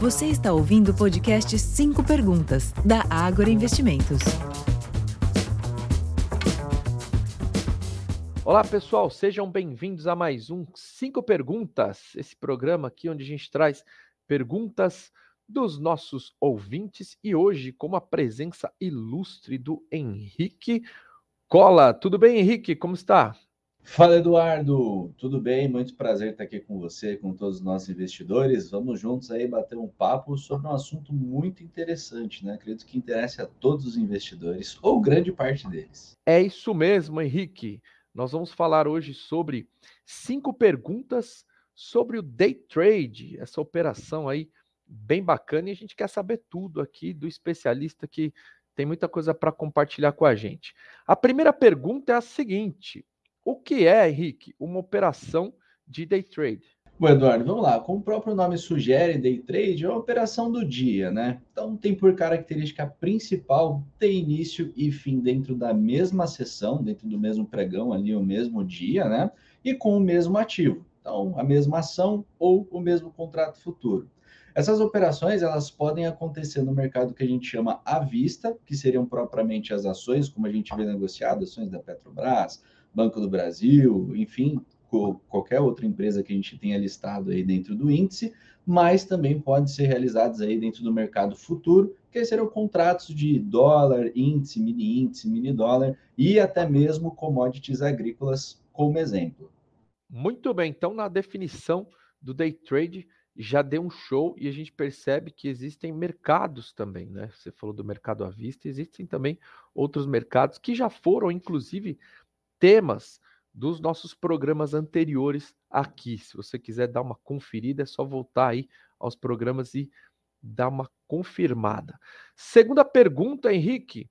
Você está ouvindo o podcast 5 Perguntas, da Ágora Investimentos. Olá, pessoal, sejam bem-vindos a mais um 5 Perguntas, esse programa aqui onde a gente traz perguntas dos nossos ouvintes e hoje com a presença ilustre do Henrique Cola. Tudo bem, Henrique? Como está? Fala, Eduardo. Tudo bem? Muito prazer estar aqui com você, com todos os nossos investidores. Vamos juntos aí bater um papo sobre um assunto muito interessante, né? Acredito que interessa a todos os investidores, ou grande parte deles. É isso mesmo, Henrique. Nós vamos falar hoje sobre cinco perguntas sobre o day trade, essa operação aí bem bacana, e a gente quer saber tudo aqui do especialista que tem muita coisa para compartilhar com a gente. A primeira pergunta é a seguinte: o que é, Henrique, uma operação de day trade? Bom, Eduardo, vamos lá. Como o próprio nome sugere, day trade é uma operação do dia, né? Então tem por característica principal ter início e fim dentro da mesma sessão, dentro do mesmo pregão ali, o mesmo dia, né? E com o mesmo ativo. Então, a mesma ação ou o mesmo contrato futuro. Essas operações elas podem acontecer no mercado que a gente chama à vista, que seriam propriamente as ações, como a gente vê negociado, ações da Petrobras, Banco do Brasil, enfim, qualquer outra empresa que a gente tenha listado aí dentro do índice, mas também podem ser realizados aí dentro do mercado futuro, que serão contratos de dólar, índice, mini índice, mini dólar e até mesmo commodities agrícolas como exemplo. Muito bem, então na definição do day trade já deu um show e a gente percebe que existem mercados também, né? Você falou do mercado à vista, existem também outros mercados que já foram inclusive temas dos nossos programas anteriores aqui. Se você quiser dar uma conferida, é só voltar aí aos programas e dar uma confirmada. Segunda pergunta, Henrique: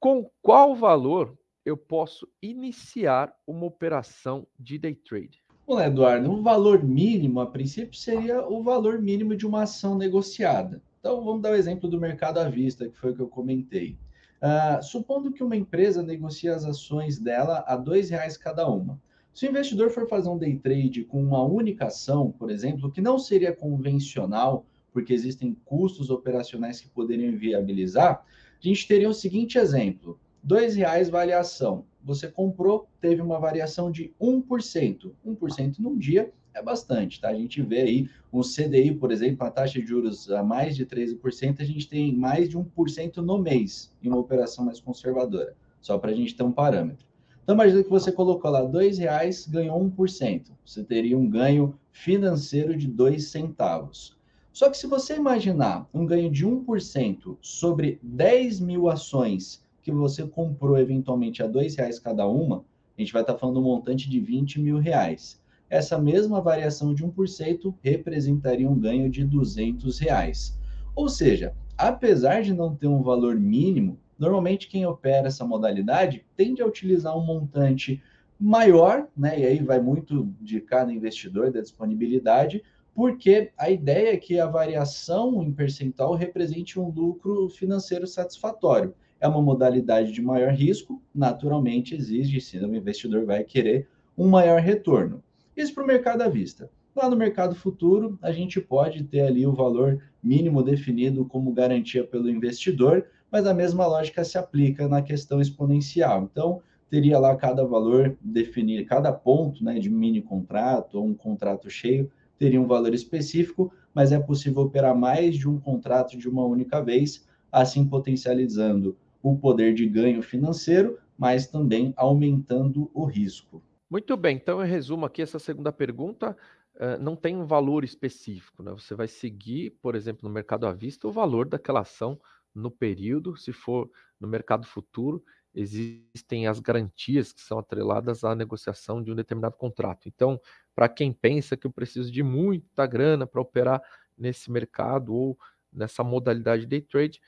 com qual valor eu posso iniciar uma operação de day trade? Olá, Eduardo. Um valor mínimo, a princípio, seria o valor mínimo de uma ação negociada. Então, vamos dar o exemplo do mercado à vista, que foi o que eu comentei. Uh, supondo que uma empresa negocie as ações dela a R$ reais cada uma. Se o investidor for fazer um day trade com uma única ação, por exemplo, que não seria convencional, porque existem custos operacionais que poderiam viabilizar, a gente teria o seguinte exemplo: R$ reais vale a ação. Você comprou, teve uma variação de 1%. 1% num dia é bastante, tá? A gente vê aí um CDI, por exemplo, a taxa de juros a mais de 13%, a gente tem mais de 1% no mês em uma operação mais conservadora, só para a gente ter um parâmetro. Então, imagina que você colocou lá R$ reais, ganhou 1%. Você teria um ganho financeiro de 2 centavos. Só que se você imaginar um ganho de 1% sobre 10 mil ações que você comprou eventualmente a R$ reais cada uma, a gente vai estar falando um montante de 20 mil reais essa mesma variação de 1% representaria um ganho de 200 reais. Ou seja, apesar de não ter um valor mínimo, normalmente quem opera essa modalidade tende a utilizar um montante maior, né? E aí vai muito de cada investidor, da disponibilidade, porque a ideia é que a variação em percentual represente um lucro financeiro satisfatório. É uma modalidade de maior risco, naturalmente exige, se o investidor vai querer um maior retorno. Isso para o mercado à vista. Lá no mercado futuro, a gente pode ter ali o valor mínimo definido como garantia pelo investidor, mas a mesma lógica se aplica na questão exponencial. Então, teria lá cada valor definido, cada ponto né, de mini contrato ou um contrato cheio teria um valor específico, mas é possível operar mais de um contrato de uma única vez, assim potencializando o poder de ganho financeiro, mas também aumentando o risco. Muito bem, então eu resumo aqui essa segunda pergunta. Uh, não tem um valor específico, né? Você vai seguir, por exemplo, no mercado à vista, o valor daquela ação no período. Se for no mercado futuro, existem as garantias que são atreladas à negociação de um determinado contrato. Então, para quem pensa que eu preciso de muita grana para operar nesse mercado ou nessa modalidade day trade,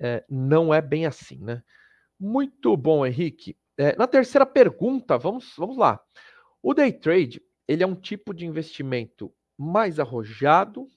é, não é bem assim, né? Muito bom, Henrique. É, na terceira pergunta, vamos, vamos lá. O day trade, ele é um tipo de investimento mais arrojado,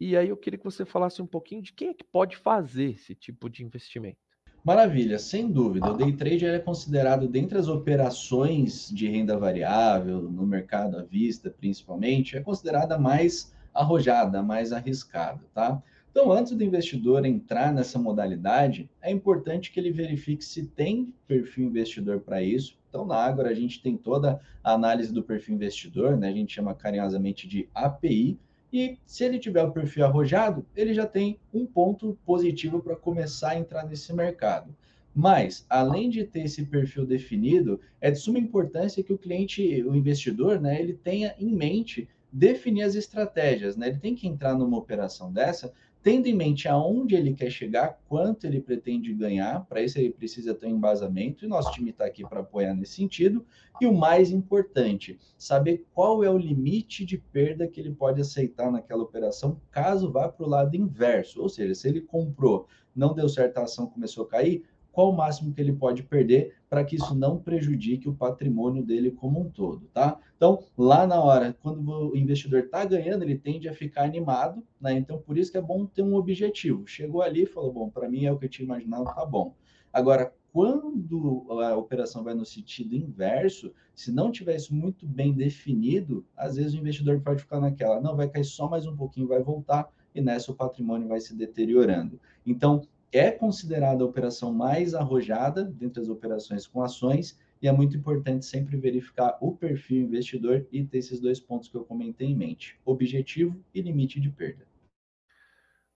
e aí eu queria que você falasse um pouquinho de quem é que pode fazer esse tipo de investimento. Maravilha, sem dúvida. O day trade é considerado dentre as operações de renda variável, no mercado à vista principalmente, é considerada mais arrojada, mais arriscada, tá? Então, antes do investidor entrar nessa modalidade, é importante que ele verifique se tem perfil investidor para isso. Então, na Ágora, a gente tem toda a análise do perfil investidor, né? a gente chama carinhosamente de API, e se ele tiver o perfil arrojado, ele já tem um ponto positivo para começar a entrar nesse mercado. Mas, além de ter esse perfil definido, é de suma importância que o cliente, o investidor, né, ele tenha em mente definir as estratégias, né? Ele tem que entrar numa operação dessa tendo em mente aonde ele quer chegar, quanto ele pretende ganhar, para isso ele precisa ter um embasamento, e nosso time está aqui para apoiar nesse sentido. E o mais importante, saber qual é o limite de perda que ele pode aceitar naquela operação, caso vá para o lado inverso. Ou seja, se ele comprou, não deu certo a ação, começou a cair, qual o máximo que ele pode perder para que isso não prejudique o patrimônio dele como um todo, tá? Então, lá na hora, quando o investidor está ganhando, ele tende a ficar animado, né? Então, por isso que é bom ter um objetivo. Chegou ali e falou, bom, para mim é o que eu tinha imaginado, tá bom. Agora, quando a operação vai no sentido inverso, se não tiver isso muito bem definido, às vezes o investidor pode ficar naquela, não, vai cair só mais um pouquinho, vai voltar, e nessa o patrimônio vai se deteriorando. Então, é considerada a operação mais arrojada dentre as operações com ações e é muito importante sempre verificar o perfil investidor e ter esses dois pontos que eu comentei em mente: objetivo e limite de perda.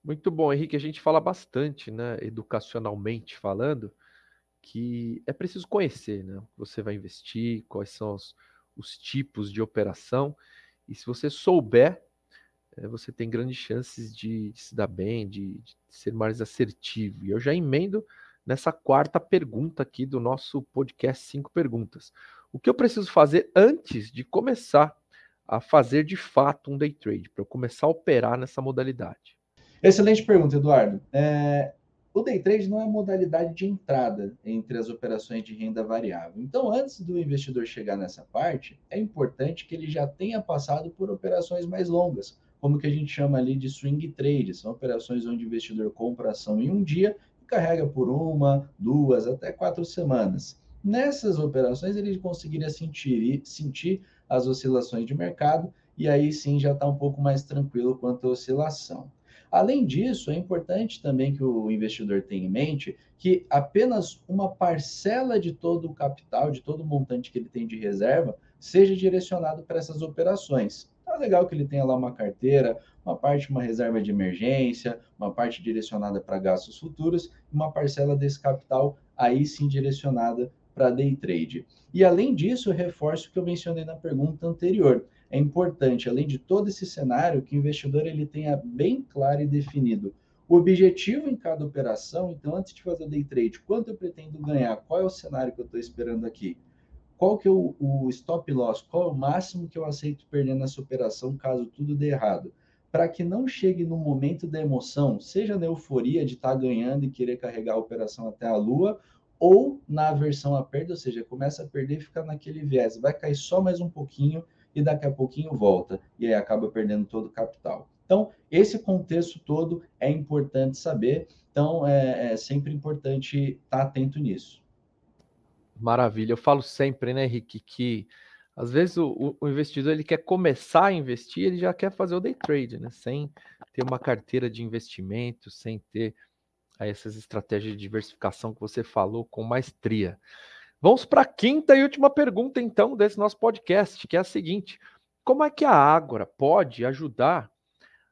Muito bom, Henrique. A gente fala bastante, né, educacionalmente falando, que é preciso conhecer, né? Você vai investir, quais são os, os tipos de operação, e se você souber você tem grandes chances de, de se dar bem, de, de, ser mais assertivo. E eu já emendo nessa quarta pergunta aqui do nosso podcast Cinco Perguntas. O que eu preciso fazer antes de começar a fazer de fato um day trade, para eu começar a operar nessa modalidade? Excelente pergunta, Eduardo. É, o day trade não é modalidade de entrada entre as operações de renda variável. Então, antes do investidor chegar nessa parte, é importante que ele já tenha passado por operações mais longas, como que a gente chama ali de swing trade, são operações onde o investidor compra ação em um dia e carrega por uma, duas, até quatro semanas. Nessas operações, ele conseguiria sentir, sentir as oscilações de mercado e aí sim já está um pouco mais tranquilo quanto à oscilação. Além disso, é importante também que o investidor tenha em mente que apenas uma parcela de todo o capital, de todo o montante que ele tem de reserva, seja direcionado para essas operações. É legal que ele tenha lá uma carteira, uma parte, uma reserva de emergência, uma parte direcionada para gastos futuros, uma parcela desse capital aí sim direcionada para day trade. E além disso, reforço o que eu mencionei na pergunta anterior. É importante, além de todo esse cenário, que o investidor ele tenha bem claro e definido o objetivo em cada operação. Então, antes de fazer o day trade, quanto eu pretendo ganhar? Qual é o cenário que eu estou esperando aqui? Qual que é o, o stop loss, qual é o máximo que eu aceito perder nessa operação caso tudo dê errado, para que não chegue no momento da emoção, seja na euforia de estar tá ganhando e querer carregar a operação até a lua, ou na aversão à perda, ou seja, começa a perder e fica naquele viés, vai cair só mais um pouquinho e daqui a pouquinho volta, e aí acaba perdendo todo o capital. Então, esse contexto todo é importante saber, então é, é sempre importante estar tá atento nisso. Maravilha. Eu falo sempre, né, Henrique, que às vezes o, o, investidor ele quer começar a investir, ele já quer fazer o day trade, né? Sem ter uma carteira de investimento, sem ter aí, essas estratégias de diversificação que você falou com maestria. Vamos para a quinta e última pergunta, então, desse nosso podcast, que é a seguinte: como é que a Ágora pode ajudar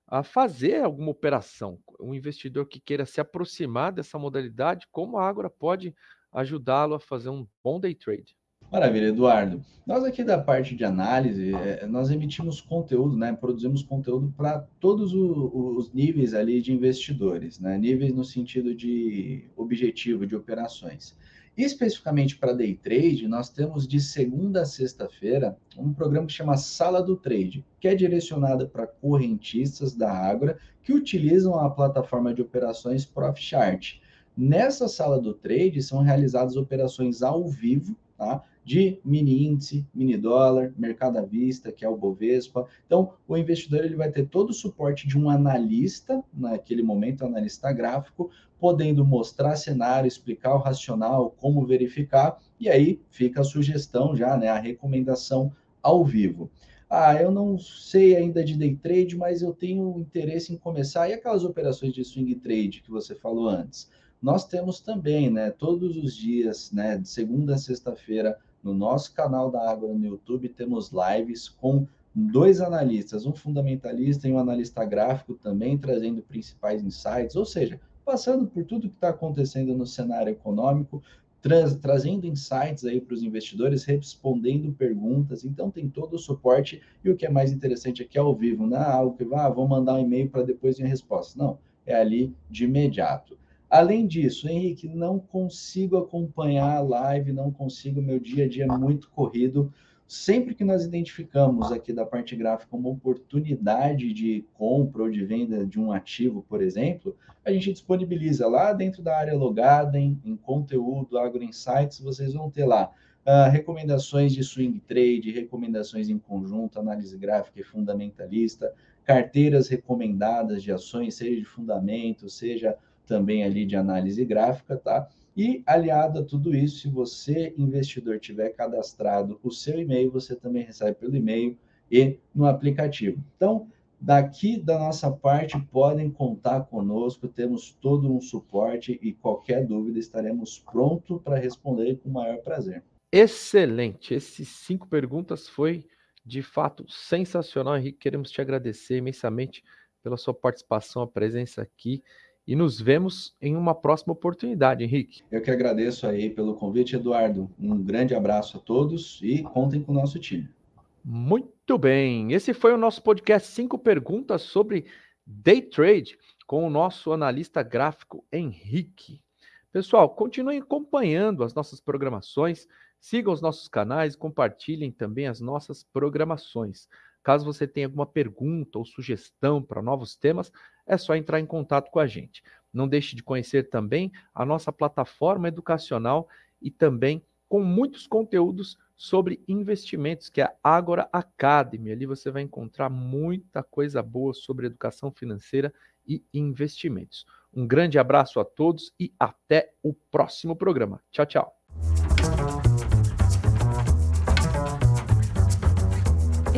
a fazer alguma operação? Um investidor que queira se aproximar dessa modalidade, como a Ágora pode ajudá-lo a fazer um bom day trade. Maravilha, Eduardo. Nós aqui da parte de análise, é, nós emitimos conteúdo, né? Produzimos conteúdo para todos os níveis ali de investidores, né? Níveis no sentido de objetivo de operações. Especificamente para day trade, nós temos de segunda a sexta-feira um programa que chama Sala do Trade, que é direcionado para correntistas da Ágora que utilizam a plataforma de operações ProfChart. Nessa sala do trade são realizadas operações ao vivo, tá? De mini índice, mini dólar, mercado à vista, que é o Bovespa. Então, o investidor ele vai ter todo o suporte de um analista, naquele momento, analista gráfico, podendo mostrar cenário, explicar o racional, como verificar, e aí fica a sugestão já, né, a recomendação ao vivo. Ah, eu não sei ainda de day trade, mas eu tenho interesse em começar. E aquelas operações de swing trade que você falou antes? Nós temos também, né, todos os dias, né, de segunda a sexta-feira, no nosso canal da Água no YouTube, temos lives com dois analistas, um fundamentalista e um analista gráfico também, trazendo principais insights, ou seja, passando por tudo que está acontecendo no cenário econômico, tra trazendo insights aí para os investidores, respondendo perguntas. Então tem todo o suporte e o que é mais interessante aqui é ao vivo, não é algo que ah, vou mandar um e-mail para depois vir a resposta. Não, é ali de imediato. Além disso, Henrique, não consigo acompanhar a live, não consigo, meu dia a dia é muito corrido. Sempre que nós identificamos aqui da parte gráfica uma oportunidade de compra ou de venda de um ativo, por exemplo, a gente disponibiliza lá dentro da área logada, em, em conteúdo, Agro Insights, vocês vão ter lá uh, recomendações de swing trade, recomendações em conjunto, análise gráfica e fundamentalista, carteiras recomendadas de ações, seja de fundamento, seja também ali de análise gráfica, tá? E aliado a tudo isso, se você, investidor, tiver cadastrado o seu e-mail, você também recebe pelo e-mail e no aplicativo. Então, daqui da nossa parte, podem contar conosco, temos todo um suporte e qualquer dúvida estaremos prontos para responder com o maior prazer. Excelente! Esses cinco perguntas foi de fato sensacional, Henrique. Queremos te agradecer imensamente pela sua participação, a presença aqui e nos vemos em uma próxima oportunidade, Henrique. Eu que agradeço aí pelo convite, Eduardo. Um grande abraço a todos e contem com o nosso time. Muito bem. Esse foi o nosso podcast Cinco Perguntas sobre Day Trade com o nosso analista gráfico Henrique. Pessoal, continuem acompanhando as nossas programações, sigam os nossos canais, compartilhem também as nossas programações. Caso você tenha alguma pergunta ou sugestão para novos temas, é só entrar em contato com a gente. Não deixe de conhecer também a nossa plataforma educacional e também com muitos conteúdos sobre investimentos, que é a Agora Academy. Ali você vai encontrar muita coisa boa sobre educação financeira e investimentos. Um grande abraço a todos e até o próximo programa. Tchau, tchau.